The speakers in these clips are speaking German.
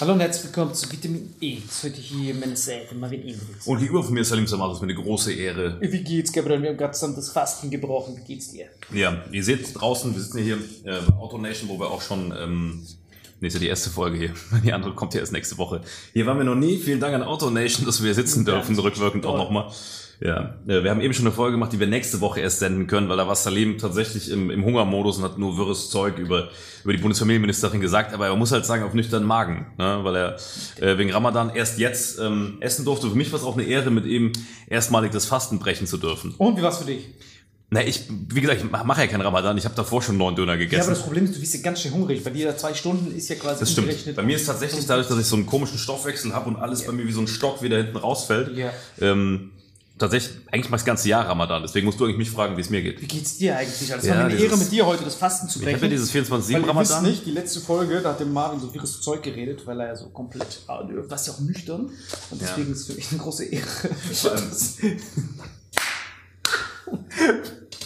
Hallo und herzlich willkommen zu Vitamin E. Heute hier meine Seite, Marvin Ingrids. Und gegenüber von mir ist Salim Samad, das ist mir eine große Ehre. Wie geht's, Gabriel? Wir haben gerade zusammen das Fasten gebrochen. Wie geht's dir? Ja, ihr seht draußen, wir sitzen hier äh, bei AutoNation, wo wir auch schon, ähm, nee, ist ja die erste Folge hier, die andere kommt ja erst nächste Woche. Hier waren wir noch nie, vielen Dank an AutoNation, dass wir hier sitzen dürfen, rückwirkend auch nochmal. Ja, äh, wir haben eben schon eine Folge gemacht, die wir nächste Woche erst senden können, weil da war Salim tatsächlich im, im Hungermodus und hat nur wirres Zeug über, über die Bundesfamilienministerin gesagt, aber er muss halt sagen, auf nüchternen Magen, ne? weil er äh, wegen Ramadan erst jetzt ähm, essen durfte. Für mich war es auch eine Ehre, mit ihm erstmalig das Fasten brechen zu dürfen. Und wie war's für dich? Na, ich, wie gesagt, ich mache ja keinen Ramadan, ich habe davor schon neun Döner gegessen. Ja, aber das Problem ist, du bist ja ganz schön hungrig. Bei dir zwei Stunden ist ja quasi Das stimmt. Bei mir ist tatsächlich dadurch, dass ich so einen komischen Stoffwechsel habe und alles bei mir wie so ein Stock wieder hinten rausfällt. Ja. Ähm, tatsächlich, eigentlich mal das ganze Jahr Ramadan. Deswegen musst du eigentlich mich fragen, wie es mir geht. Wie geht's dir eigentlich? Also, es Ja, war mir eine Ehre, mit dir heute das Fasten zu Ich brechen. habe ja dieses 24-7 weil ihr wisst Ramadan. nicht, die letzte Folge, da hat der Marvin so wirres Zeug geredet, weil er ja so komplett, ah, du warst ja auch nüchtern. Und deswegen ist es für mich eine große Ehre.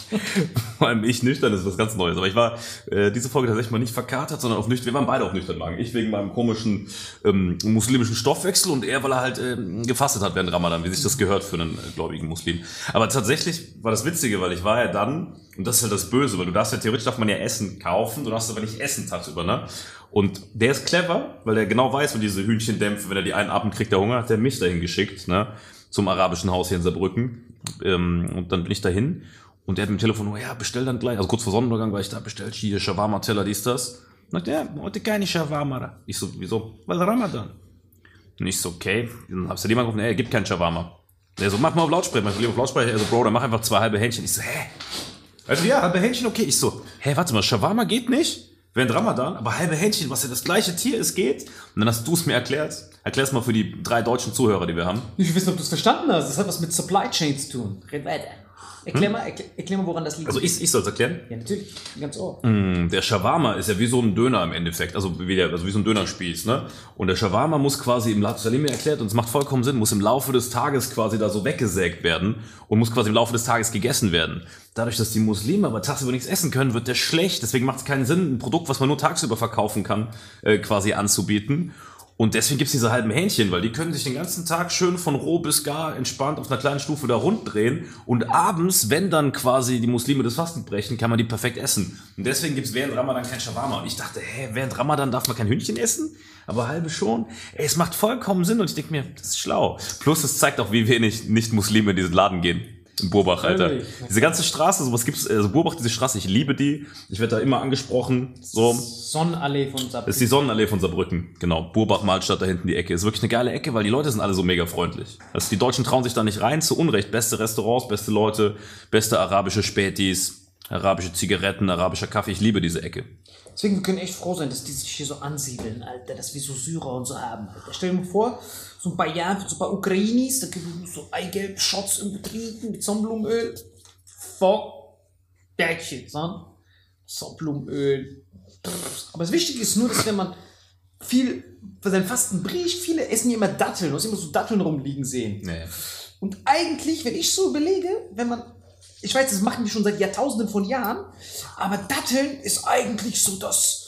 Vor allem- ich nüchtern ist was ganz Neues. Aber ich war äh, diese Folge tatsächlich mal nicht verkatert, sondern auf nüchtern. Wir waren beide auf nüchtern Magen. Ich wegen meinem komischen ähm, muslimischen Stoffwechsel und er, weil er halt ähm, gefastet hat während Ramadan, wie sich das gehört für einen äh, gläubigen Muslim. Aber tatsächlich war das Witzige, weil ich war ja dann, und das ist halt das Böse, weil du darfst ja theoretisch darf man ja Essen kaufen, du darfst aber nicht essen tagsüber, ne? Und der ist clever, weil der genau weiß, wo diese Hühnchendämpfe, wenn er die einatmet, kriegt der Hunger, hat der mich dahin geschickt, ne? Zum arabischen Haus hier in Saarbrücken. Ähm, und dann bin ich dahin und der hat mit dem Telefon, nur, ja, bestell dann gleich. Also kurz vor Sonnenuntergang war ich da, bestellt hier Shawarma-Teller, dies, das. Und ja, heute keine Shawarma. Ich so, wieso? Weil Ramadan. Und ich so, okay. Dann hab's dir jemand gerufen, ey, gibt kein Shawarma. Der so, mach mal auf Lautsprecher. Mach mal auf Lautsprecher. Er so, Bro, dann mach einfach zwei halbe Hähnchen. Ich so, hä? Also ja, halbe Hähnchen, okay. Ich so, hä, warte mal, Shawarma geht nicht? Während Ramadan, aber halbe Hähnchen, was ja das gleiche Tier ist, geht. Und dann hast du es mir erklärt. Erklär's mal für die drei deutschen Zuhörer, die wir haben. Ich will wissen, ob du es verstanden hast. Das hat was mit Supply Chain zu tun. Red weiter. Erklär mal, erklär, erklär mal, woran das liegt. Also ich, ich soll es erklären. ja, natürlich, ganz ohr. Mm, Der Shawarma ist ja wie so ein Döner im Endeffekt, also wie, der, also wie so ein Dönerspieß, ne? Und der Shawarma muss quasi im Lauf, Salim mir erklärt, und es macht vollkommen Sinn, muss im Laufe des Tages quasi da so weggesägt werden und muss quasi im Laufe des Tages gegessen werden. Dadurch, dass die Muslime aber tagsüber nichts essen können, wird der schlecht. Deswegen macht es keinen Sinn, ein Produkt, was man nur tagsüber verkaufen kann, äh, quasi anzubieten. Und deswegen gibt's diese halben Hähnchen, weil die können sich den ganzen Tag schön von roh bis gar entspannt auf einer kleinen Stufe da rund drehen. Und abends, wenn dann quasi die Muslime das Fasten brechen, kann man die perfekt essen. Und deswegen gibt's während Ramadan kein Shawarma. Und ich dachte, hä, während Ramadan darf man kein Hühnchen essen? Aber halbe schon. Ey, es macht vollkommen Sinn und ich denke mir, das ist schlau. Plus es zeigt auch, wie wenig Nicht-Muslime in diesen Laden gehen. In Burbach, Alter. Wirklich? Diese ganze Straße, sowas gibt's, also Burbach, diese Straße, ich liebe die. Ich werde da immer angesprochen. So. Sonnenallee von Saarbrücken. ist die Sonnenallee von Saarbrücken, genau. Burbach, Malstadt, da hinten die Ecke. Ist wirklich eine geile Ecke, weil die Leute sind alle so mega freundlich. Also die Deutschen trauen sich da nicht rein, zu Unrecht. Beste Restaurants, beste Leute, beste arabische Spätis, arabische Zigaretten, arabischer Kaffee. Ich liebe diese Ecke. Deswegen, wir können echt froh sein, dass die sich hier so ansiedeln, Alter, dass wir so Syrer und so haben. Alter. Stell dir mal vor, so ein paar Jahre, so ein paar Ukrainis, da können wir so Eigelb-Shots irgendwo trinken mit Sonnenblumenöl. Fuck that shit, son. Sonnenblumenöl. Aber das Wichtige ist nur, dass wenn man viel, für seinen Fasten bricht, viele essen immer Datteln, du hast immer so Datteln rumliegen sehen. Nee. Und eigentlich, wenn ich so überlege, wenn man, ich weiß, das machen die schon seit Jahrtausenden von Jahren, aber Datteln ist eigentlich so das,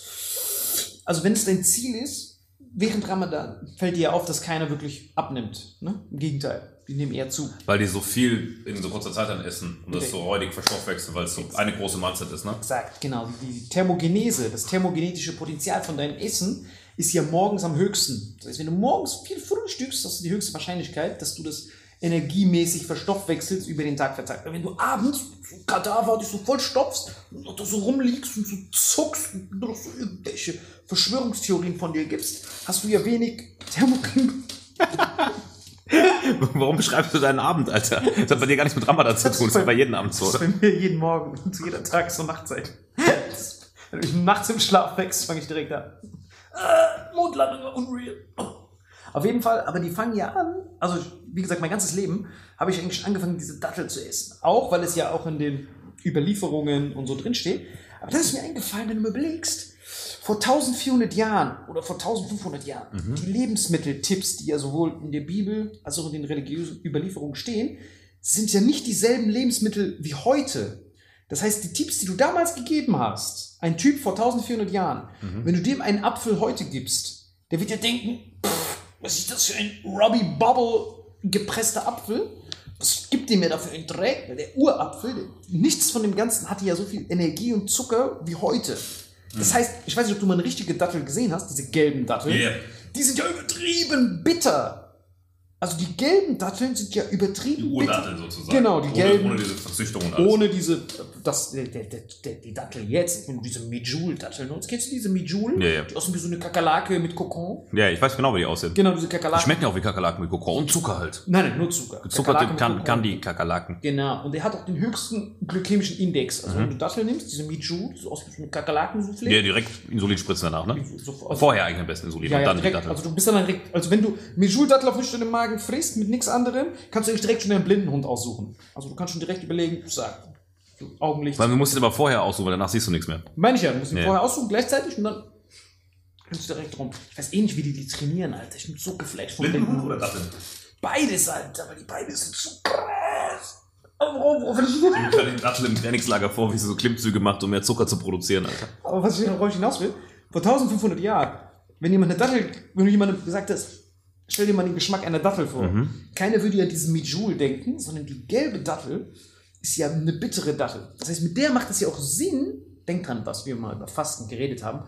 also wenn es dein Ziel ist, während Ramadan fällt dir ja auf, dass keiner wirklich abnimmt. Ne? Im Gegenteil, die nehmen eher zu. Weil die so viel in so kurzer Zeit dann essen und das Okay. so räudig verstoffwechseln, weil es so eine große Mahlzeit ist, ne? Exakt, genau. Die, die Thermogenese, das thermogenetische Potenzial von deinem Essen ist ja morgens am höchsten. Das heißt, wenn du morgens viel frühstückst, hast du die höchste Wahrscheinlichkeit, dass du das energiemäßig verstoffwechselst über den Tag verteilt. Wenn du abends so Kadaver dich so voll stopfst und noch so rumliegst und so zuckst und noch so irgendwelche Verschwörungstheorien von dir gibst, hast du ja wenig Thermogen. Warum beschreibst du deinen Abend, Alter? Das hat bei dir gar nichts mit Ramadan zu tun, das ist bei jedem Abend so. Das ist bei mir jeden Morgen und zu jeder Tages- und Nachtzeit. Wenn du mich nachts im Schlaf wächst, fange ich direkt an. Äh, Mondlandung war unreal. Auf jeden Fall, aber die fangen ja an, also wie gesagt, mein ganzes Leben habe ich eigentlich schon angefangen, diese Dattel zu essen. Auch, weil es ja auch in den Überlieferungen und so drin steht. Aber das ist mir eingefallen, wenn du mir überlegst, vor 1400 Jahren oder vor 1500 Jahren, die Lebensmitteltipps, die ja sowohl in der Bibel als auch in den religiösen Überlieferungen stehen, sind ja nicht dieselben Lebensmittel wie heute. Das heißt, die Tipps, die du damals gegeben hast, ein Typ vor 1400 Jahren, wenn du dem einen Apfel heute gibst, der wird ja denken, pff, was ist das für ein Robbie Bubble gepresster Apfel? Was gibt dem mir dafür einen Dreck? Weil Der Urapfel, der, nichts von dem Ganzen hatte ja so viel Energie und Zucker wie heute. Das heißt, ich weiß nicht, ob du mal eine richtige Dattel gesehen hast, diese gelben Datteln. Yeah. Die sind ja übertrieben bitter. Also die gelben Datteln sind ja übertrieben Die Urdatteln sozusagen. Genau, die ohne, gelben. Ohne diese Verzüchtung. Ohne diese, das, der, der, der, die Dattel jetzt, wenn du diese Mijul-Datteln nutzt, kennst du diese Mijul? Ja, ja. Die aussehen wie so eine Kakerlake mit Kokon. Ja, ich weiß genau, wie die aussehen. Genau, diese Die Kakerlake. schmecken ja auch wie Kakerlaken mit Kokon und Zucker halt. Nein, nein, nur Zucker. Mit kann, kann die Kakerlaken. Genau, und der hat auch den höchsten glykämischen Index. Also wenn du Dattel nimmst, diese Mijul, so aus wie so eine Kakerlaken-Soufflé. Ja, direkt Insulin spritzen danach, ne? Sofort. Vorher eigentlich am besten Insulin Ja, und dann die direkt, Dattel. also du bist dann direkt, also wenn du Mijul-Dattel auf nüchternen Magen frisst mit nichts anderem, kannst du eigentlich direkt schon einen Blindenhund aussuchen. Also du kannst schon direkt überlegen, sag, Augenlicht. Weil man muss den aber vorher aussuchen, weil danach siehst du nichts mehr. Meine ich ja, du musst ihn Ja. vorher aussuchen gleichzeitig und dann kannst du direkt rum. Ich weiß eh nicht, wie die die trainieren, Alter. Ich bin so geflasht von Blindenhund. Datteln? Beides, Alter, weil die beide sind so krass. Ich stelle die Dattel im Trainingslager vor, wie sie so Klimmzüge macht, um mehr Zucker zu produzieren, Alter. Aber was ich ich hinaus will, vor 1500 Jahren, wenn jemand eine Dattel, wenn du jemandem gesagt hast, stell dir mal den Geschmack einer Dattel vor. Keiner würde ja an diesen Mijul denken, sondern die gelbe Dattel ist ja eine bittere Dattel. Das heißt, mit der macht es ja auch Sinn, denk dran, was wir mal über Fasten geredet haben.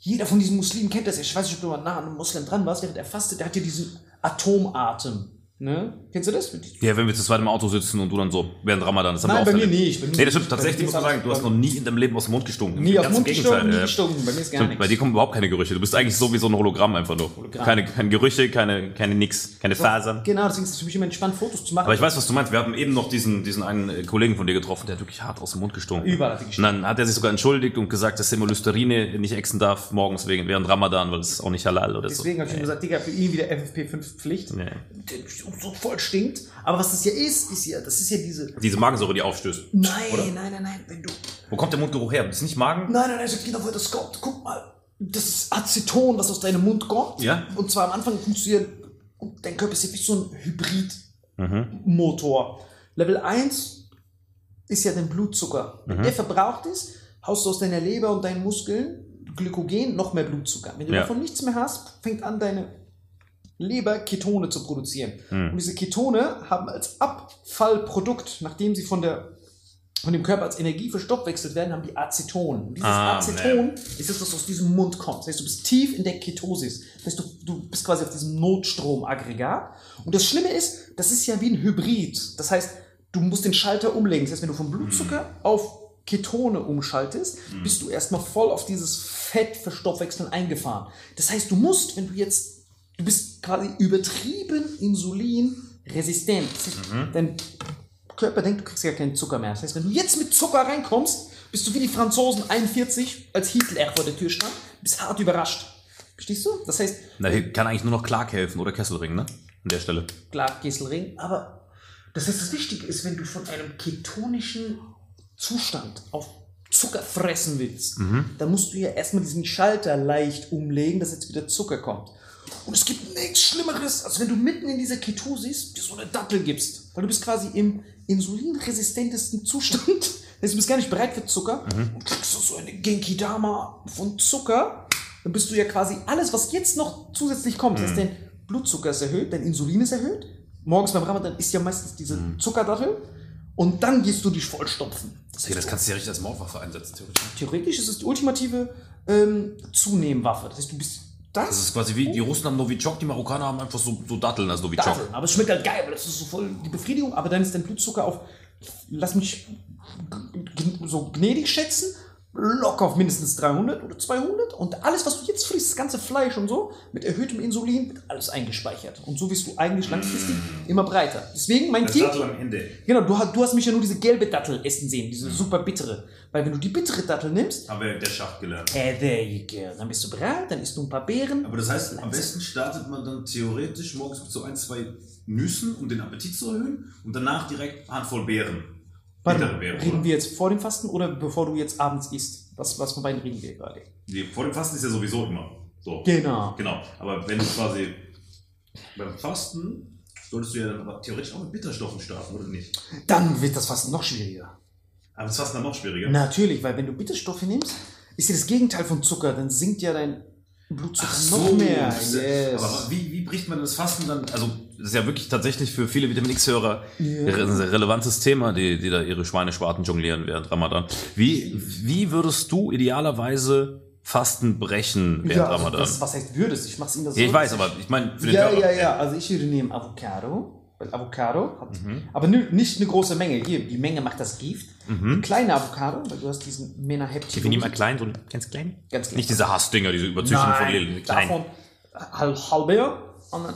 Jeder von diesen Muslimen kennt das. Ich weiß nicht, ob du mal nah an einem Muslim dran warst, während er fastet, der hat ja diesen Atomatem. Ne? Kennst du das? Ja, wenn wir zu zweit im Auto sitzen und du dann so während Ramadan, das haben Nein, wir bei auch mir nicht. Bei mir Nee, das stimmt tatsächlich, muss man sagen, du hast noch nie in deinem Leben aus dem Mund gestunken. Nie Ganz den Mund gestunken, nie gestunken. Bei mir ist gar Stimmt, nichts. bei dir kommen überhaupt keine Gerüche. Du bist eigentlich so wie so ein Hologramm einfach nur. Hologramm. Keine, keine Gerüche, keine, keine nix, keine Fasern. Genau, deswegen ist es für mich immer entspannt, Fotos zu machen. Aber ich weiß, was du meinst. Wir haben eben noch diesen, diesen einen äh, Kollegen von dir getroffen, der hat wirklich hart aus dem Mund gestunken. Überall hat er Und gestunken. dann hat er sich sogar entschuldigt und gesagt, dass er immer Listerine nicht exen darf morgens wegen, während Ramadan, weil das ist auch nicht halal oder so. Deswegen habe ich ihm gesagt, Digga, für ihn wieder FFP5 Pflicht. Nee. Und so voll stinkt. Aber was das ja ist, ist ja, das ist ja diese. Diese Magensäure, die aufstößt. Nein, Oder? nein, nein, nein, wenn du. Wo kommt der Mundgeruch her? Das ist nicht Magen? Nein, nein, nein, sag genau, wo das kommt. Guck mal. Das ist Aceton, was aus deinem Mund kommt. Ja. Und zwar am Anfang funktioniert, und dein Körper ist ja wie so ein Hybridmotor. Level 1 ist ja dein Blutzucker. Wenn der verbraucht ist, haust du aus deiner Leber und deinen Muskeln Glykogen noch mehr Blutzucker. Wenn du Ja. davon nichts mehr hast, fängt an, deine Leber Ketone zu produzieren. Und diese Ketone haben als Abfallprodukt, nachdem sie von der von dem Körper als Energie verstoffwechselt werden, haben die Aceton. Und dieses Ah, Aceton ist das, was aus diesem Mund kommt. Das heißt, du bist tief in der Ketosis. Das heißt, du, du bist quasi auf diesem Notstromaggregat. Und das Schlimme ist, das ist ja wie ein Hybrid. Das heißt, du musst den Schalter umlegen. Das heißt, wenn du vom Blutzucker auf Ketone umschaltest, bist du erstmal voll auf dieses Fettverstoffwechseln eingefahren. Das heißt, du musst, wenn du jetzt, du bist quasi übertrieben insulinresistent. Heißt, Dein Körper denkt, du kriegst ja keinen Zucker mehr. Das heißt, wenn du jetzt mit Zucker reinkommst, bist du wie die Franzosen 41, als Hitler vor der Tür stand, bist hart überrascht. Verstehst du? Das heißt, Na, hier kann eigentlich nur noch Clark helfen oder Kesselring, ne? An der Stelle. klar, Kesselring, aber das heißt, das Wichtige ist, wenn du von einem ketonischen Zustand auf Zucker fressen willst, dann musst du ja erstmal diesen Schalter leicht umlegen, dass jetzt wieder Zucker kommt. Und es gibt nichts Schlimmeres, als wenn du mitten in dieser Ketosis dir so eine Dattel gibst. Weil du bist quasi im insulinresistentesten Zustand. Du bist gar nicht bereit für Zucker und kriegst du so eine Genki Dama von Zucker. Dann bist du ja quasi alles, was jetzt noch zusätzlich kommt. Das heißt, dein Blutzucker ist erhöht, dein Insulin ist erhöht. Morgens beim Ramadan ist ja meistens diese Zuckerdattel. Und dann gehst du dich vollstopfen. Das Okay, das kannst du ja richtig als Mordwaffe einsetzen, theoretisch. theoretisch ist es die ultimative ähm, Zunehmwaffe. Das heißt, du bist das. Das ist quasi wie, die Russen haben Novichok, die Marokkaner haben einfach so, so Datteln als Novichok. Datteln. Aber es schmeckt halt geil, weil das ist so voll die Befriedigung. Aber dann ist dein Blutzucker auf, lass mich so gnädig schätzen, locker auf mindestens 300 oder 200. Und alles, was du jetzt frisst, das ganze Fleisch und so, mit erhöhtem Insulin, wird alles eingespeichert. Und so wirst du eigentlich langfristig immer breiter. Deswegen mein Tipp. am Ende. Genau, du, hast- du hast mich ja nur diese gelbe Dattel essen sehen, diese super bittere. Weil wenn du die bittere Dattel nimmst, Haben wir der Schacht gelernt. äh, there you go. Dann bist du bereit, dann isst du ein paar Beeren. Aber das heißt, am besten startet man dann theoretisch morgens mit so ein, zwei Nüssen, um den Appetit zu erhöhen und danach direkt Handvoll Beeren. Warte, reden wir jetzt vor dem Fasten oder bevor du jetzt abends isst? Was, was von beiden reden wir gerade? Nee, vor dem Fasten ist ja sowieso immer. So. Genau. Genau. Aber wenn du quasi beim Fasten solltest du ja dann aber theoretisch auch mit Bitterstoffen starten, oder nicht? Dann wird das Fasten noch schwieriger. Aber das Fasten dann noch schwieriger. Natürlich, weil wenn du Bitterstoffe nimmst, ist ja das Gegenteil von Zucker. Dann sinkt ja dein Blutzucker Ach noch mehr. Yes. Aber wie, wie bricht man das Fasten dann? Also, ist ja wirklich tatsächlich für viele Vitamin X-Hörer ein sehr relevantes Thema, die, die da ihre Schweineschwarten jonglieren während Ramadan. Wie, wie würdest du idealerweise Fasten brechen während ja, also Ramadan? das, was heißt würdest? Ich mach's immer so. ja, ich weiß, aber ich meine, für den Ja, Körper. ja, ja. Also ich würde nehmen Avocado. Weil Avocado hat, Mhm. aber nicht eine große Menge. Hier, die Menge macht das Gift. Mhm. Eine kleine Avocado, weil du hast diesen Menaheptilose. Wir nehmen mal klein, so ein ganz klein. Ganz klein. Nicht diese Hassdinger, diese Überzüchtung von. Klein. davon halb, halber,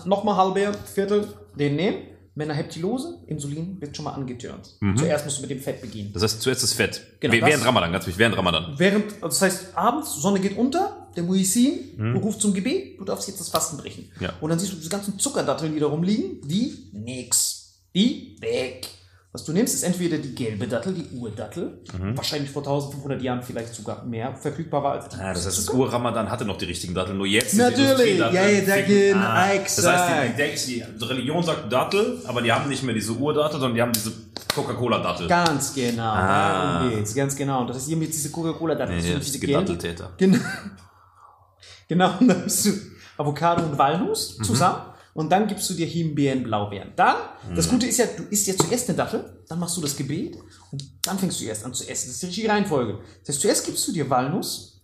nochmal halber, Viertel, den nehmen. Menaheptilose, Insulin wird schon mal angetürnt. Zuerst musst du mit dem Fett beginnen. Das heißt, zuerst das Fett. Genau, während das- Ramadan, ganz wichtig, während Ramadan. Während, also das heißt, abends, Sonne geht unter, der Muisin Mhm. ruft zum Gebet, du darfst jetzt das Fasten brechen. Ja. Und dann siehst du diese ganzen Zuckerdatteln, die da rumliegen, die nix. Die weg. Was du nimmst, ist entweder die gelbe Dattel, die Urdattel, Mhm. wahrscheinlich vor 1500 Jahren vielleicht sogar mehr verfügbar war als die Ja, das heißt, das. Ur-Ramadan hatte noch die richtigen Datteln, nur jetzt Natürlich, ja, ja, da gehen, Das heißt, die, die, Religion sagt Dattel, aber die haben nicht mehr diese Urdattel, sondern die haben diese Coca-Cola-Dattel. Ganz genau, Ah. darum geht's, ganz genau. Das heißt, hier mit diese Coca-Cola-Dattel, Nee, das diese ist Datteltäter. Genau. genau, und dann hast du Avocado und Walnuss Mhm. zusammen und dann gibst du dir Himbeeren, Blaubeeren. Dann, das Mhm. Gute ist ja, du isst ja zuerst eine Dattel, dann machst du das Gebet und dann fängst du erst an zu essen. Das ist die richtige Reihenfolge. Das heißt, zuerst gibst du dir Walnuss,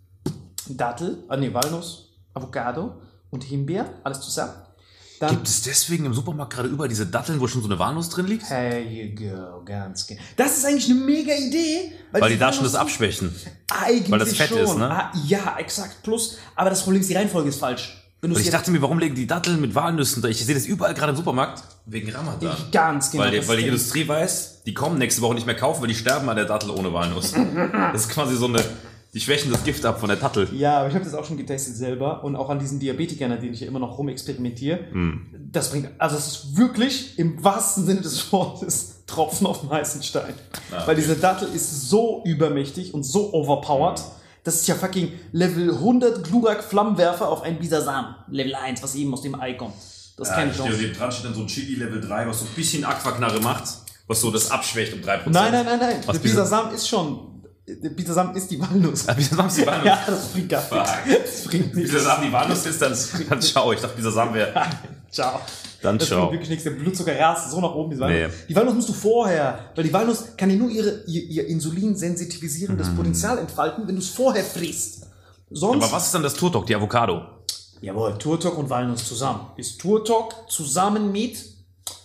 Dattel, ah nee, Walnuss, Avocado und Himbeeren, alles zusammen. Dann Gibt es deswegen im Supermarkt gerade überall diese Datteln, wo schon so eine Walnuss drin liegt? There you go, ganz genau. Das ist eigentlich eine mega Idee. Weil die diese da schon das abschwächen. Eigentlich weil das Fett schon. ist, ne? Ah, ja, exakt. Plus, aber das Problem ist, die Reihenfolge ist falsch. Und ich dachte mir, warum legen die Datteln mit Walnüssen da? Ich sehe das überall gerade im Supermarkt. Wegen Ramadan. ganz genau. Weil, die, weil die Industrie weiß, die kommen nächste Woche nicht mehr kaufen, weil die sterben an der Dattel ohne Walnuss. Das ist quasi so eine, die schwächen das Gift ab von der Dattel. ja, aber ich habe das auch schon getestet selber und auch an diesen Diabetikern, an denen ich ja immer noch rumexperimentiere. Hm. Das bringt, also es ist wirklich im wahrsten Sinne des Wortes Tropfen auf den heißen Stein. Ah, Weil okay. diese Dattel ist so übermächtig und so overpowered. Das ist ja fucking Level 100 Glurak Flammenwerfer auf einen Bisasam. Level 1, was eben aus dem Ei kommt. Das ist keine Ja, Chance. neben dran steht dann so ein Chili Level 3, was so ein bisschen Aquaknarre macht, was so das abschwächt um 3%. Nein, nein, nein, nein. Was der Bisasam ist schon. Der Bisasam ist die Walnuss. Ah, Bisasam ist die Walnuss. Ja, das bringt gar nichts. Das bringt nichts. Samen die Walnuss ist, dann, dann schau. Ich dachte, Samen wäre. Ciao. Dann das ciao. wirklich nichts. Der Blutzucker rast so nach oben. Die Walnuss, Nee. die Walnuss musst du vorher, weil die Walnuss kann ja nur ihre, ihr, ihr insulinsensitivisierendes Potenzial entfalten, wenn du es vorher frisst. Sonst. Aber was ist dann das Turtok, die Avocado? Jawohl, Turtok und Walnuss zusammen. Ist Turtok zusammen mit.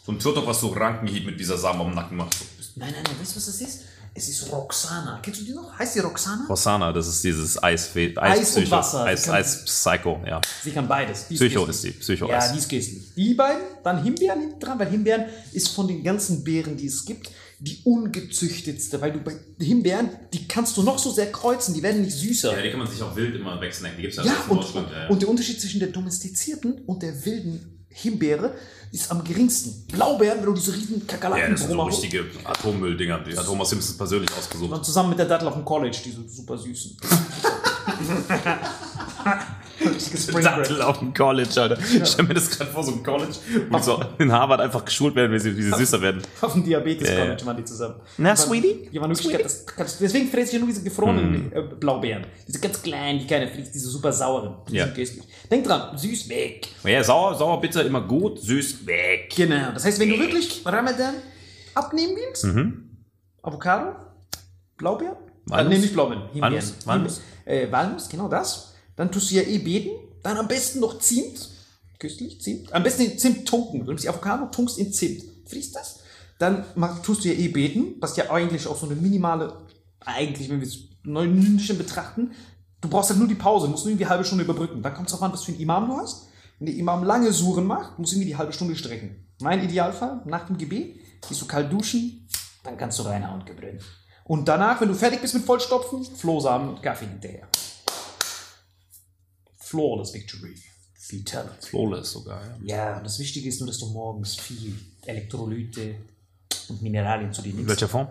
So ein Turtok, was so Rankenhieb mit dieser Samen am Nacken macht. Nein, nein, nein, weißt du, was das ist? Es ist Roxana. Kennst du die noch? Heißt die Roxana? Rossana, das ist dieses Eis, Eis, Eis und Psycho. Wasser. Eis, Kann- Eis Psycho, ja. Sie kann beides. Die Psycho ist die, Psycho Ja, Eis. die ist köstlich. Die beiden, dann Himbeeren hinten dran, weil Himbeeren ist von den ganzen Beeren, die es gibt, die ungezüchtetste. Weil du bei Himbeeren, die kannst du noch so sehr kreuzen, die werden nicht süßer. Ja, die kann man sich auch wild immer wegsnacken. Die gibt's ja, Ja, und. Ja, ja. und der Unterschied zwischen der domestizierten und der wilden Himbeere ist am geringsten. Blaubeeren, wenn du diese riesen ja, das sind so Kakerlaken richtige Atommülldinger. Die hat Thomas Simpson persönlich ausgesucht. Und zusammen mit der Dattel auf dem College, die so super süßen. Dattel auf dem College, Alter. Ich stell mir das gerade vor, so ein College, wo die so in Harvard einfach geschult werden, wie sie, wie sie süßer werden. Auf dem Diabetes-College Ja, waren die zusammen. Na, Die waren- Sweetie? Die waren wirklich, das, kannst, deswegen fresse ich ja nur diese gefrorenen Hm. äh, Blaubeeren. Diese ganz kleinen, die keiner frisst, diese super sauren. Die Ja. sind köstlich. Denk dran, süß weg. Ja, sauer, sauer, bitter, immer gut, süß, weg. Genau. Das heißt, wenn du wirklich Ramadan abnehmen willst, Avocado, Blaubeeren, Walnuss? Äh, nee, nicht Blaubeeren, Himbeeren. Walnuss? Walnuss? Äh, Walnuss, genau das. Dann tust du ja eh beten. Dann am besten noch Zimt. Köstlich, Zimt. Am besten in Zimt tunken. Du nimmst die Avocado, tunkst in Zimt. Friest das. Dann mach, tust du ja eh beten, was ja eigentlich auch so eine minimale, eigentlich, wenn wir es neunischen betrachten, du brauchst halt nur die Pause, musst nur irgendwie eine halbe Stunde überbrücken. Dann kommt es darauf an, was für einen Imam du hast. Wenn der Imam lange Suren macht, musst du irgendwie die halbe Stunde strecken. Mein Idealfall, nach dem Gebet, gehst du kalt duschen, dann kannst du reinhauen gebrennen. Und danach, wenn du fertig bist mit Vollstopfen, Flohsamen und Kaffee hinterher. Flawless Victory. Vitality. Flawless sogar, ja. Ja, und das Wichtige ist nur, dass du morgens viel Elektrolyte und Mineralien zu dir In nimmst. welcher Form?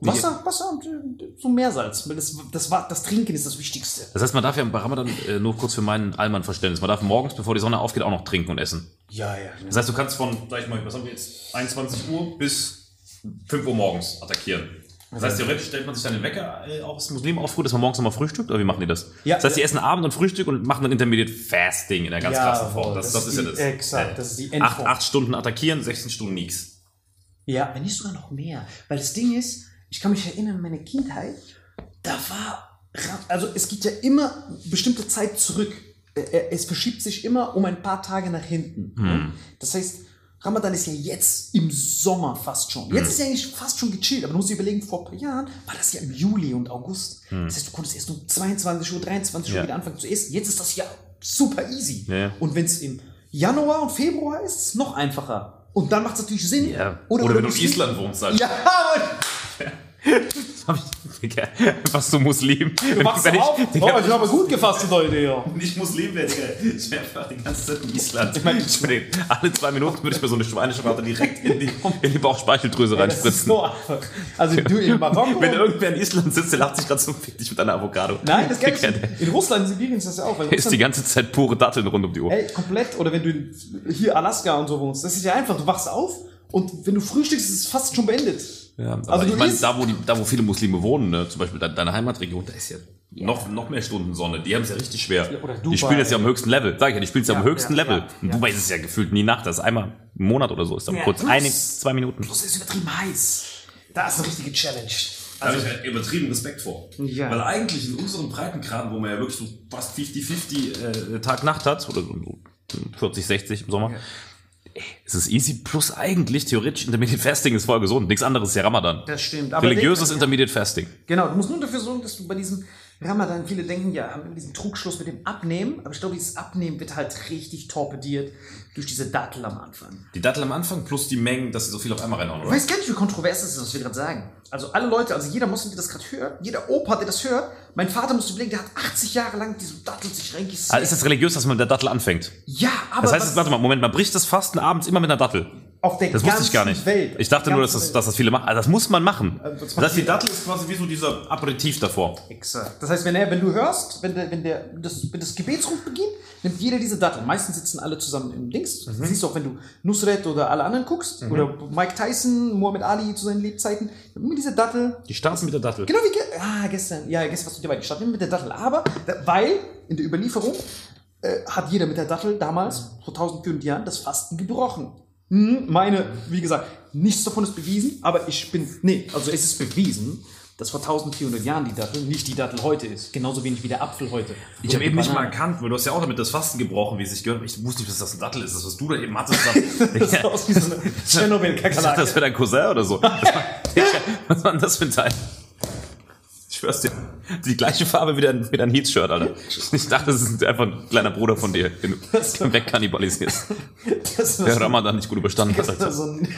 Wasser, Wasser und äh, so Meersalz. Das, das, das Trinken ist das Wichtigste. Das heißt, man darf ja bei Ramadan, äh, nur kurz für meinen Allmann-Verständnis, man darf morgens, bevor die Sonne aufgeht, auch noch trinken und essen. Ja, ja. Das heißt, du kannst von, sag ich mal, was haben wir jetzt, 21 Uhr bis 5 Uhr morgens attackieren. Das heißt, theoretisch stellt man sich dann den Wecker äh, auch als Muslim auf dass man morgens nochmal frühstückt, oder wie machen die das? Ja. das heißt, die essen Abend und Frühstück und machen dann Intermediate Fasting in der ganz Jawohl, krassen Form. Das, das das, ist ist ja die- das. exakt, das ist die acht, Endform. acht Stunden attackieren, 16 Stunden nix. Ja, wenn nicht sogar noch mehr. Weil das Ding ist, ich kann mich erinnern, meine Kindheit, da war, also es geht ja immer bestimmte Zeit zurück. Äh, äh, Es verschiebt sich immer um ein paar Tage nach hinten. Das heißt, Ramadan ist ja jetzt im Sommer fast schon. Jetzt ist ja eigentlich fast schon gechillt, aber du musst dir überlegen, vor ein paar Jahren war das ja im Juli und August. Das heißt, du konntest erst um 22 Uhr, 23 Uhr Ja. wieder anfangen zu essen. Jetzt ist das ja super easy. Ja, ja. Und wenn es im Januar und Februar ist, ist es noch einfacher. Und dann macht es natürlich Sinn. Ja. Oder, wenn du in Island wohnst, halt. Ja, Hab ich, Digga, einfach so Muslim. du wachst auf. Digga, Oh, ich habe gut gefasst heute, ja. nicht Muslim Digga. Ich wäre einfach die ganze Zeit in Island. Ich meine, alle zwei Minuten würde ich mir so eine Schweineschwarte direkt in die, in die Bauchspeicheldrüse ist reinspritzen. so. Also du in Marokko. Wenn irgendwer in Island sitzt, der lacht sich gerade so fick dich mit einer Avocado. Nein, das der ist, in Russland, in Sibirien ist das ja auch. Weil isst die ganze Zeit pure Datteln rund um die Uhr. ey, komplett. Oder wenn du in, hier Alaska und so wohnst. Das ist ja einfach. Du wachst auf und wenn du frühstückst, ist es fast schon beendet. Ja, aber Also ich du meine, da wo, die, da wo viele Muslime wohnen, ne, zum Beispiel de- deine Heimatregion, da ist ja noch, noch mehr Stunden Sonne. Die haben es ja richtig schwer. Ja, oder die spielen jetzt ja am höchsten Level. Sag ich ja, die spielen es ja, Ja, am höchsten ja, Level. ja, In ja. Dubai ist es ja gefühlt nie Nacht. Das ist einmal im Monat oder so. Ist dann Ja, kurz plus- eine, zwei Minuten. Das ist übertrieben heiß. Da ist eine richtige Challenge. Da habe ich halt übertrieben Respekt vor. Ja. Weil eigentlich in unseren Breitengraden, wo man ja wirklich so fast 50-50 äh, Tag-Nacht hat, oder so 40, 60 im Sommer, Es ist easy plus eigentlich theoretisch Intermediate Fasting ist voll gesund. Nichts anderes ist ja Ramadan. Das stimmt. Aber Religiöses denk- Intermediate Fasting. Genau, du musst nur dafür sorgen, dass du bei diesem Ramadan, viele denken ja, haben diesen Trugschluss mit dem Abnehmen, aber ich glaube, dieses Abnehmen wird halt richtig torpediert durch diese Dattel am Anfang. Die Dattel am Anfang plus die Mengen, dass sie so viel auf einmal reinhauen, Ich oder? weiß gar nicht, wie kontrovers das ist, was wir gerade sagen. Also alle Leute, also jeder Muslim, der das gerade hört, jeder Opa, der das hört, mein Vater musste überlegen, der hat 80 Jahre lang diese Dattel sich reingesnackt. Also ist es religiös, dass man mit der Dattel anfängt? ja, aber Das heißt, jetzt, warte mal, Moment, man bricht das Fasten abends immer mit einer Dattel. Auf der Das wusste ich gar nicht. Welt, ich dachte nur, dass das, dass das viele machen. Also das muss man machen. Also das heißt, die. Dattel ist quasi wie so dieser Aperitif davor. Exakt. Das heißt, wenn, er, wenn du hörst, wenn, der, wenn, der, das, wenn das Gebetsruf beginnt, nimmt jeder diese Dattel. Meistens sitzen alle zusammen im Dings. Mhm. Das siehst du auch, wenn du Nusret oder alle anderen guckst. Oder Mike Tyson, Muhammad Ali zu seinen Lebzeiten. Immer diese Dattel. Die starten mit der Dattel. Genau wie ge ah, gestern. Ja, gestern was du dir bei. Die starten immer mit der Dattel. Aber, weil in der Überlieferung äh, hat jeder mit der Dattel damals, vor 1400 Jahren, das Fasten gebrochen. Hm, meine, wie gesagt, nichts davon ist bewiesen, aber ich bin, nee, also es ist bewiesen, dass vor 1400 Jahren die Dattel nicht die Dattel heute ist. Genauso wenig wie der Apfel heute. Ich habe eben nicht mal Banane. erkannt, weil du hast ja auch damit das Fasten gebrochen, wie es sich gehört. Ich wusste nicht, dass das ein Dattel ist. Das, was du da eben hattest. Das sah aus wie so eine Ich dachte, das Tschernobyl-Kakerlake. wäre dein Cousin oder so. Was war, was war denn das für ein Teil? Ich schwör's dir. Die gleiche Farbe wie dein, wie dein Heats-Shirt, Alter. Ich dachte, das ist einfach ein kleiner bruder von dir, den du wegkannibalisierst. Der Ramadan nicht gut überstanden hat. das war Alter. so ein,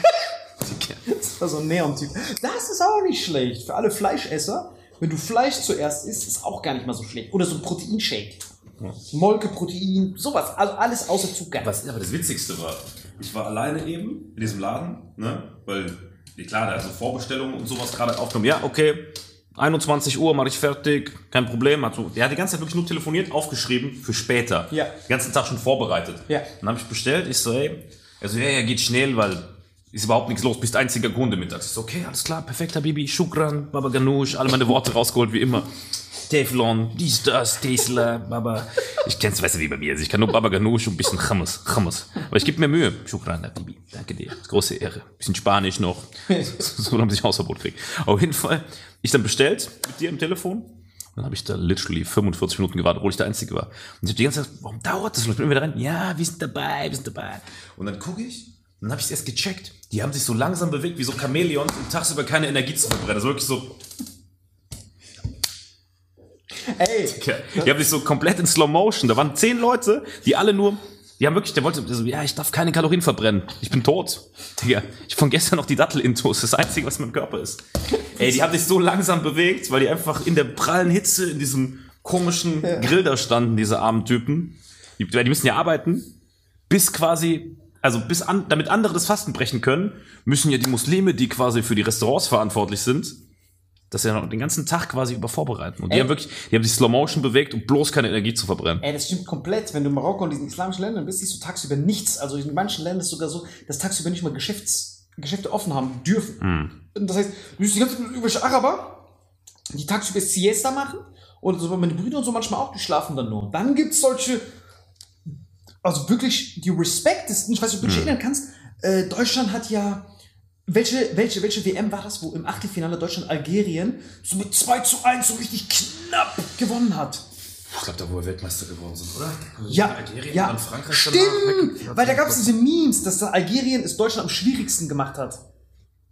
das war so ein Neon-Typ. Das ist auch nicht schlecht. Für alle Fleischesser, wenn du Fleisch zuerst isst, ist auch gar nicht mal so schlecht. Oder so ein Proteinshake. Molke, Protein, sowas. Also alles außer Zucker. Was aber das Witzigste war, ich war alleine eben in diesem Laden, ne? Weil, klar, der hat so Vorbestellungen und sowas gerade aufgenommen. Ja, okay, 21 Uhr mache ich fertig, kein Problem. Hat so, der hat die ganze Zeit wirklich nur telefoniert, aufgeschrieben für später. Ja. Den ganzen Tag schon vorbereitet. Ja. Dann habe ich bestellt, ich so, hey, also ja, ja, geht schnell, weil ist überhaupt nichts los, bist einziger Kunde mittags. Ich so, okay, alles klar, perfekt, Habibi, Shukran, Baba Ganoush, alle meine Worte rausgeholt, wie immer. Teflon, dies, das, Tesla, Baba. Ich kenn's, weißt du, wie bei mir. Also ich kann nur Baba Ganoush und ein bisschen Hummus, Hummus. Aber ich gebe mir Mühe. Shukran, Habibi. Danke dir. Das ist große Ehre. Bisschen Spanisch noch. so, damit ich Hausverbot krieg. Auf jeden Fall, ich dann bestellt mit dir im Telefon. Dann habe ich da literally 45 Minuten gewartet, obwohl ich der Einzige war. Und ich habe die ganze Zeit, warum dauert das? Und ich bin wieder rein, ja, wir sind dabei, wir sind dabei. Und dann gucke ich, dann habe ich es erst gecheckt. Die haben sich so langsam bewegt, wie so Chamäleons, um tagsüber keine Energie zu verbrennen. Das ist wirklich so, Ey, die haben sich so komplett in Slow Motion. Da waren zehn Leute, die alle nur, die haben wirklich, der wollte so, ja, ich darf keine Kalorien verbrennen. Ich bin tot. Digga, ich von gestern noch die Dattel-Intos. Das Einzige, was in meinem Körper ist. Ey, die haben sich so langsam bewegt, weil die einfach in der prallen Hitze in diesem komischen Grill da standen, diese armen Typen. Die, die müssen ja arbeiten, bis quasi, also bis an, damit andere das Fasten brechen können, müssen ja die Muslime, die quasi für die Restaurants verantwortlich sind, das ja noch den ganzen Tag quasi über vorbereiten. Und die Ey. haben wirklich, die haben sich Slow Motion bewegt, um bloß keine Energie zu verbrennen. Ey, das stimmt komplett. Wenn du in Marokko und diesen islamischen Ländern bist, siehst du tagsüber nichts. Also in manchen Ländern ist es sogar so, dass tagsüber nicht mal Geschäfts Geschäfte offen haben dürfen. Und Das heißt, du siehst die ganzen irgendwelche Araber, die tagsüber Siesta machen. Und so meine Brüder und so manchmal auch, die schlafen dann nur. Dann gibt es solche, also wirklich, die respektesten, ich weiß nicht, ob du dich erinnern kannst, äh, Deutschland hat ja, welche, welche, welche WM war das, wo im Achtelfinale Deutschland Algerien so mit 2 zu 1 so richtig knapp gewonnen hat? Ich glaube, da wo wir Weltmeister geworden sind, oder? Ja, Algerien, ja, dann Frankreich stimmt, weil da gab es diese Memes, dass da Algerien es Deutschland am schwierigsten gemacht hat.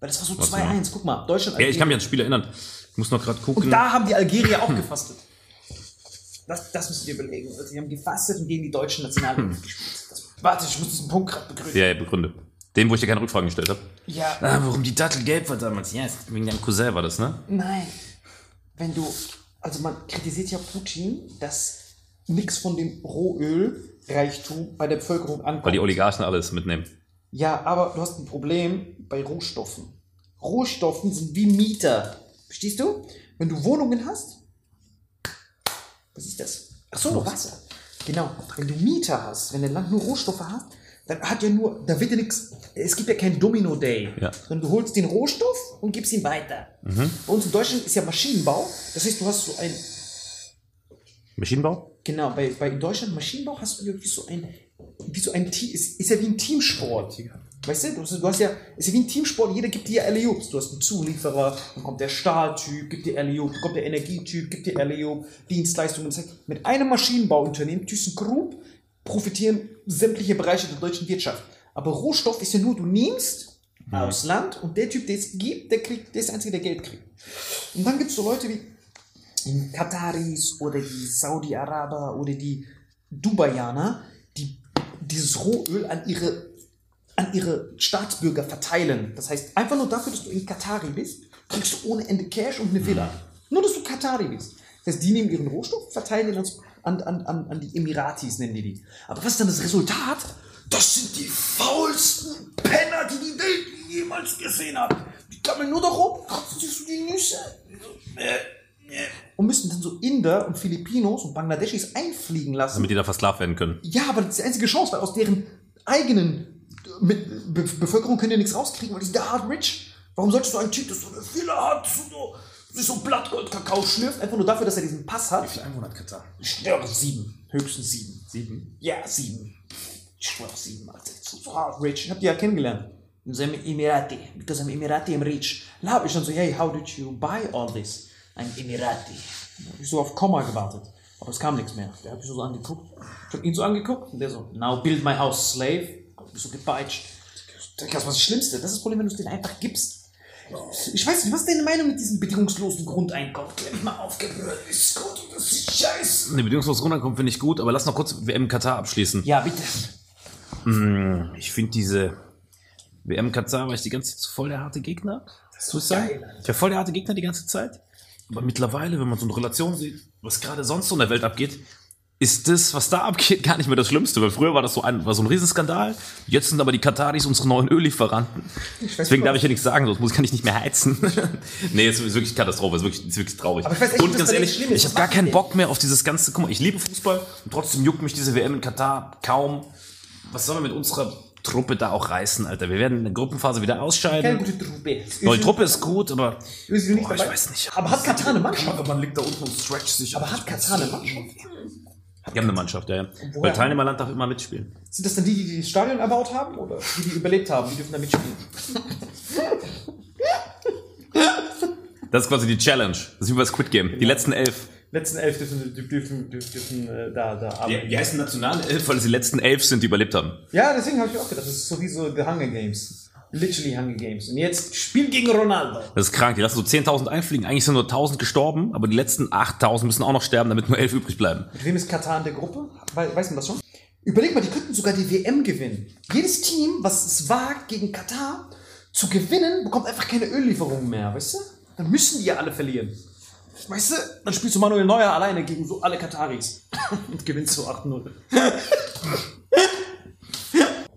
Weil das war so Was 2-1, guck mal, Deutschland, Ja, ich kann mich Algerien. an das Spiel erinnern. Ich muss noch gerade gucken. Und da haben die Algerier auch gefastet. Das, das müsst ihr überlegen. Also, die haben gefastet und gegen die deutschen Nationalmannschaft gespielt. Das, warte, ich muss diesen Punkt gerade begründen. ja, ja, begründe. Den, wo ich dir keine Rückfragen gestellt habe. Ja, Ah, warum die Dattel gelb war damals? Ja, wegen deinem Cousin war das, ne? nein. Wenn du, also man kritisiert ja Putin, dass nichts von dem Rohölreichtum bei der Bevölkerung ankommt. Weil die Oligarchen alles mitnehmen. Ja, aber du hast ein Problem bei Rohstoffen. Rohstoffen sind wie Mieter. Verstehst du? Wenn du Wohnungen hast, was ist das? Ach so, Wasser. Genau. Wenn du Mieter hast, wenn ein Land nur Rohstoffe hat, dann hat ja nur, da wird ja nichts, es gibt ja kein Domino-Day. Ja. Sondern du holst den Rohstoff und gibst ihn weiter. Bei uns in Deutschland ist ja Maschinenbau. Das heißt, du hast so ein, Maschinenbau? Genau, bei, bei in Deutschland Maschinenbau hast du wirklich so ein, wie so ein Team, ist, ist ja wie ein Teamsport. Weißt du, du hast, ja, ist ja wie ein Teamsport, jeder gibt dir Alley-Oops. Du hast einen Zulieferer, dann kommt der Stahltyp, gibt dir Alley-Oop, dann kommt der Energietyp, gibt dir Alley-Oop, Dienstleistungen. Mit einem Maschinenbauunternehmen, ThyssenKrupp, profitieren sämtliche Bereiche der deutschen Wirtschaft. Aber Rohstoff ist ja nur, du nimmst aus Land und der Typ, der es gibt, der kriegt, der ist der Einzige, der Geld kriegt. Und dann gibt es so Leute wie die Kataris oder die Saudi-Araber oder die Dubaianer, die dieses Rohöl an ihre, an ihre Staatsbürger verteilen. Das heißt, einfach nur dafür, dass du in Katari bist, kriegst du ohne Ende Cash und eine Villa. Nur, dass du Katari bist. Das heißt, die nehmen ihren Rohstoff, verteilen ihn an, an, an, an die Emiratis, nennen die die. Aber was ist dann das Resultat? Das sind die faulsten Penner, die die Welt jemals gesehen hat. Die gammeln nur da rum, kratzen sich so die Nüsse. Und müssen dann so Inder und Filipinos und Bangladeschis einfliegen lassen. Damit die da versklavt werden können. Ja, aber das ist die einzige Chance, weil aus deren eigenen mit Be Bevölkerung können ja nichts rauskriegen, weil die sind ja hard rich. Warum solltest du einen Typ, der so eine Villa hat, so, sich so Blattgold-Kakao schlürft, einfach nur dafür, dass er diesen Pass hat? Wie viele Einwohner hat Katar? Ich schwöre, sieben. Höchstens sieben. Sieben? Ja, sieben. Ich schwöre, sieben, Alter. So, so hard rich. Ich hab die ja kennengelernt. In seinem Emirati. Because I'm Emirati, I'm rich. Da hab ich dann so, hey, how did you buy all this? Ein Emirati. Da hab ich so auf Komma gewartet. Aber es kam nichts mehr. Der hat mich so angeguckt. Ich hab ihn so angeguckt und der so, now build my house, slave. Mich so gepeitscht. Das ist das Schlimmste. Das ist das Problem, wenn du es denen einfach gibst. Ich weiß nicht, was ist deine Meinung mit diesem bedingungslosen Grundeinkommen? Klär mich mal aufgebrüllt. Ist gut, das ist scheiße. Ne, bedingungslos runterkommen finde ich gut, aber lass noch kurz WM Katar abschließen. Ja, bitte. Ich finde diese WM Katar war ich die ganze Zeit so voll der harte Gegner. Das ich sagen. geil, Alter. Ich war voll der harte Gegner die ganze Zeit. Aber mittlerweile, wenn man so eine Relation sieht, was gerade sonst so in der Welt abgeht, ist das, was da abgeht, gar nicht mehr das Schlimmste. Weil früher war das so ein, war so ein Riesenskandal. Jetzt sind aber die Kataris unsere neuen Öllieferanten. Deswegen darf ich ja nichts sagen, sonst muss kann ich nicht mehr heizen. nee, es ist wirklich Katastrophe, es ist wirklich, es ist wirklich traurig. Aber ich weiß echt und ganz ehrlich, ich habe gar keinen? Bock mehr auf dieses ganze. Guck mal, ich liebe Fußball und trotzdem juckt mich diese WM in Katar kaum. Was sollen wir mit unserer Truppe da auch reißen, Alter? Wir werden in der Gruppenphase wieder Keine ausscheiden. gute Truppe. Neue Truppe ist gut, aber Boah, ich weiß nicht. Aber hat Katar eine Mannschaft? man liegt da unten und stretcht sich. Aber hat Katar eine Mannschaft? Die haben eine Mannschaft, ja. ja. Weil Teilnehmerland darf immer mitspielen. Sind das dann die, die das Stadion erbaut haben? Oder die, die überlebt haben? Die dürfen da mitspielen. Das ist quasi die Challenge. Das ist wie bei Squid Game. Die letzten elf. Letzten elf dürfen, dürfen, dürfen, dürfen äh, da, da Die, arbeiten. die heißen nationale elf, weil es die letzten elf sind, die überlebt haben. Ja, deswegen habe ich auch gedacht, das ist so wie so The Hunger Games. Literally Hunger Games. Und jetzt Spiel gegen Ronaldo. Das ist krank. Die lassen so 10.000 einfliegen. Eigentlich sind nur 1.000 gestorben, aber die letzten 8.000 müssen auch noch sterben, damit nur elf übrig bleiben. Mit wem ist Katar in der Gruppe? We weiß man das schon? Überleg mal, die könnten sogar die WM gewinnen. Jedes Team, was es wagt, gegen Katar zu gewinnen, bekommt einfach keine Öllieferungen mehr, weißt du? Dann müssen die ja alle verlieren. Weißt du, dann spielst du Manuel Neuer alleine gegen so alle Kataris und gewinnst so 8-0.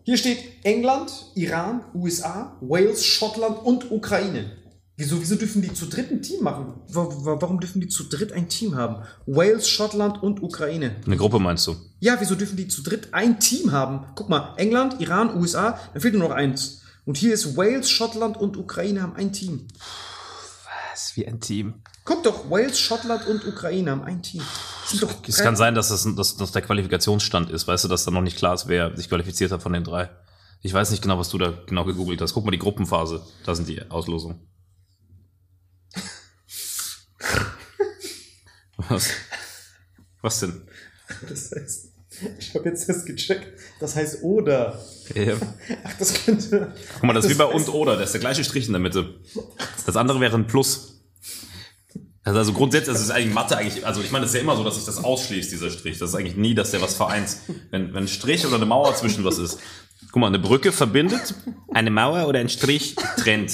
Hier steht England, Iran, USA, Wales, Schottland und Ukraine. Wieso, wieso dürfen die zu dritt ein Team machen? Wa- wa- Warum dürfen die zu dritt ein Team haben? Wales, Schottland und Ukraine. Eine Gruppe meinst du? Ja, wieso dürfen die zu dritt ein Team haben? Guck mal, England, Iran, USA, dann fehlt nur noch eins. Und hier ist Wales, Schottland und Ukraine haben ein Team. Ist wie ein Team. Guck doch, Wales, Schottland und Ukraine haben ein Team. Das sind doch Es kann sein, dass das, dass das der Qualifikationsstand ist. Weißt du, dass da noch nicht klar ist, wer sich qualifiziert hat von den drei. Ich weiß nicht genau, was du da genau gegoogelt hast. Guck mal die Gruppenphase. Da sind die Auslosungen. Was? Was denn? Das heißt, ich habe jetzt das gecheckt. Das heißt oder. Ja. Ach, das könnte. Guck mal, das ist wie bei heißt- und oder. Das ist der gleiche Strich in der Mitte. Das andere wäre ein Plus. Also, also grundsätzlich, das ist eigentlich Mathe eigentlich, also ich meine, das ist ja immer so, dass sich das ausschließt, dieser Strich. Das ist eigentlich nie, dass der was vereint. Wenn, wenn ein Strich oder eine Mauer zwischen was ist. Guck mal, eine Brücke verbindet, eine Mauer oder ein Strich trennt.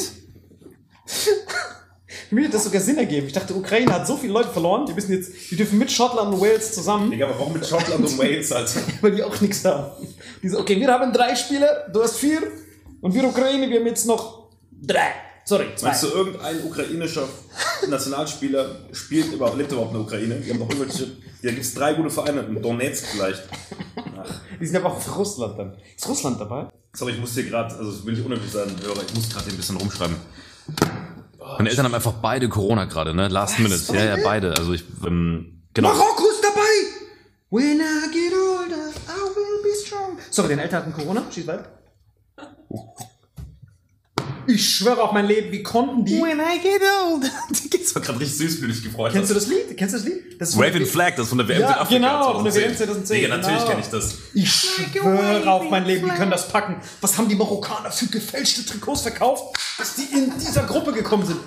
Mich hat das sogar Sinn ergeben. Ich dachte, Ukraine hat so viele Leute verloren, die müssen jetzt, die dürfen mit Schottland und Wales zusammen, Digga, aber warum mit Schottland und Wales, Alter? weil die auch nichts haben. Die so, okay, wir haben drei Spieler, du hast vier und wir Ukraine, wir haben jetzt noch drei. Sorry, zwei. Meinst du, irgendein ukrainischer Nationalspieler spielt überhaupt, lebt überhaupt in der Ukraine? Die haben doch irgendwelche, da gibt es drei gute Vereine, in Donetsk vielleicht. Die sind aber auch für Russland dann. Ist Russland dabei? Sorry, ich muss hier gerade, also will ich unnötig sein, Hörer, ich muss gerade hier ein bisschen rumschreiben. Meine Eltern haben einfach beide Corona gerade, ne? Last minute. Ja, ja, beide. Also ich, ähm, genau. Marokko ist dabei! When I get older, I will be strong. Sorry, deine Eltern hatten Corona? Schieß weiter. Ich schwöre auf mein Leben, wie konnten die. When I get old. Das war gerade richtig süß, wie du dich gefreut Kennst du hast. das Lied? Kennst du das Lied? Das Raven Flag, das ist von der WM Ja, Südafrika genau, von der WM 2010, Digga, natürlich genau. kenne ich das. Ich schwöre auf mein Leben, die können das packen. Was haben die Marokkaner für gefälschte Trikots verkauft, dass die in dieser Gruppe gekommen sind?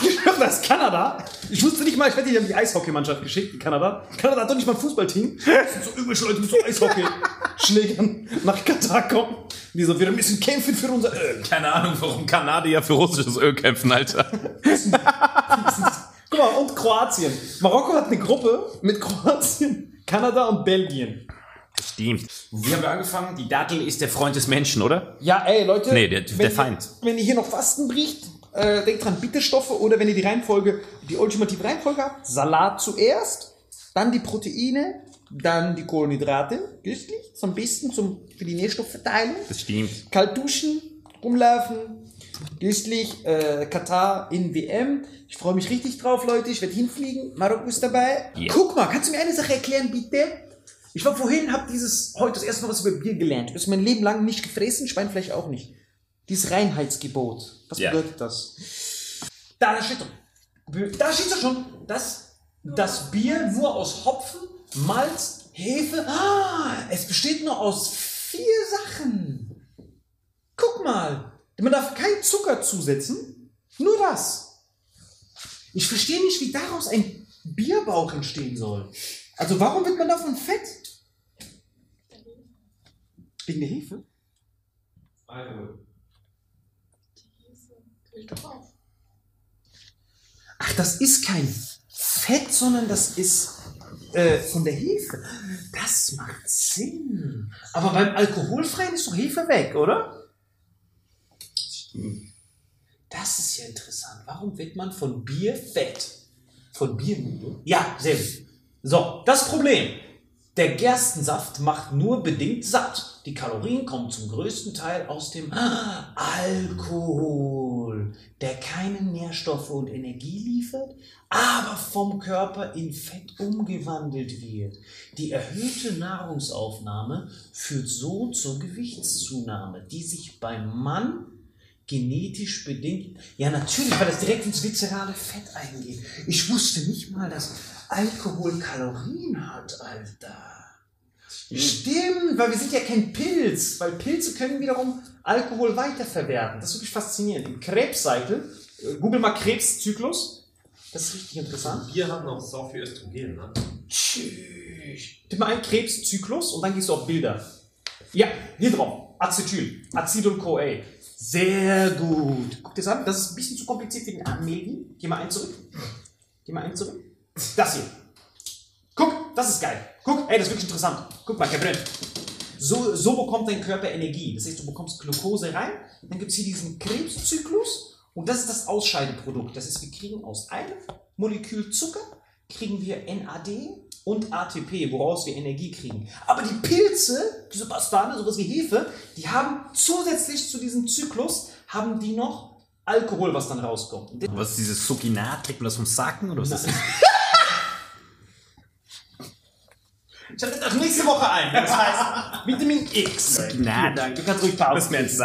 Das ist Kanada. Ich wusste nicht mal, ich wette, die haben die Eishockeymannschaft geschickt in Kanada. Kanada hat doch nicht mal ein Fußballteam. Das sind so irgendwelche Leute mit so Eishockey-Schlägern nach Katar kommen. Die so, wir müssen kämpfen für unser Öl. Keine Ahnung, warum Kanadier für russisches Öl kämpfen, Alter. Guck mal, und Kroatien. Marokko hat eine Gruppe mit Kroatien, Kanada und Belgien. Stimmt. Wie haben wir angefangen? Die Dattel ist der Freund des Menschen, oder? Ja, ey, Leute. Nee, der- der wenn Feind. Wenn ihr hier noch Fasten bricht, äh, denkt dran, Bitterstoffe oder wenn ihr die Reihenfolge, die ultimative Reihenfolge habt, Salat zuerst, dann die Proteine, dann die Kohlenhydrate, günstig, so ein bisschen zum, für die Nährstoffverteilung. Das stimmt. Kalt duschen, rumlaufen, güstlich, äh, Katar in WM. Ich freue mich richtig drauf, Leute. Ich werde hinfliegen. Marokko ist dabei. Ja. Guck mal, kannst du mir eine Sache erklären, bitte? Ich war vorhin, habe dieses, heute das erste Mal was über Bier gelernt. Ich habe mein Leben lang nicht gefressen, Schweinfleisch auch nicht. Dieses Reinheitsgebot. Was Ja. bedeutet das? Da, da steht doch. Da steht doch schon, dass das Bier nur aus Hopfen, Malz, Hefe. Ah, es besteht nur aus vier Sachen. Guck mal, man darf keinen Zucker zusetzen, nur das. Ich verstehe nicht, wie daraus ein Bierbauch entstehen soll. Also warum wird man davon fett? Wegen der Hefe? Ach, das ist kein Fett, sondern das ist äh, von der Hefe. Das macht Sinn. Aber beim Alkoholfreien ist doch Hefe weg, oder? Das ist ja interessant. Warum wird man von Bier fett? Von Bier müde? Ja, sehr gut. So, das Problem. Der Gerstensaft macht nur bedingt satt. Die Kalorien kommen zum größten Teil aus dem ah, Alkohol, der keine Nährstoffe und Energie liefert, aber vom Körper in Fett umgewandelt wird. Die erhöhte Nahrungsaufnahme führt so zur Gewichtszunahme, die sich beim Mann genetisch bedingt. Ja, natürlich, weil das direkt ins viszerale Fett eingeht. Ich wusste nicht mal, dass Alkohol Kalorien hat, Alter. Stimmt, weil wir sind ja kein Pilz, weil Pilze können wiederum Alkohol weiterverwerten. Das ist wirklich faszinierend. Im Krebscycle, äh, google mal Krebszyklus, das ist richtig interessant. Wir haben auch so viel Östrogen, ne? Tschüss. Tipp mal ein Krebszyklus und dann gehst du auf Bilder. Ja, hier drauf. Acetyl. Acetyl-CoA. Sehr gut. Guck dir das an. Das ist ein bisschen zu kompliziert für den Armeen. Geh mal einen zurück. Geh mal einen zurück. Das hier. Das ist geil. Guck, ey, das ist wirklich interessant. Guck mal, Gabriel. So, so bekommt dein Körper Energie. Das heißt, du bekommst Glucose rein, dann gibt es hier diesen Krebszyklus und das ist das Ausscheideprodukt. Das heißt, wir kriegen aus einem Molekül Zucker, kriegen wir NAD und ATP, woraus wir Energie kriegen. Aber die Pilze, diese Bastarde, sowas wie Hefe, die haben zusätzlich zu diesem Zyklus, haben die noch Alkohol, was dann rauskommt. Was ist dieses Sukinat? Trägt man das vom Sacken oder was ist das? Ich habe das nächste Woche ein. Das heißt Vitamin X. Vielen Dank. Du kannst ruhig Pause. Das ist mir. Bis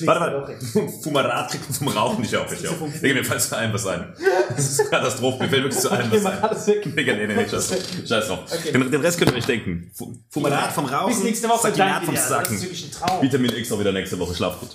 nächste Warte mal. Fumarat trägt man vom Rauchen nicht auf. Ich auf. Digga, mir fällt zu allem was ein. Das ist Katastrophe. Mir fällt wirklich zu allem was ein. alles weg. Digga, nee, nee, nee, scheiß drauf. Scheiß drauf. Den, Rest könnt ihr euch denken. Fu- Fumarat vom Rauchen, Bis nächste Woche. Sakinat Danke vom Sacken. Vitamin X auch wieder nächste Woche. Schlaf gut.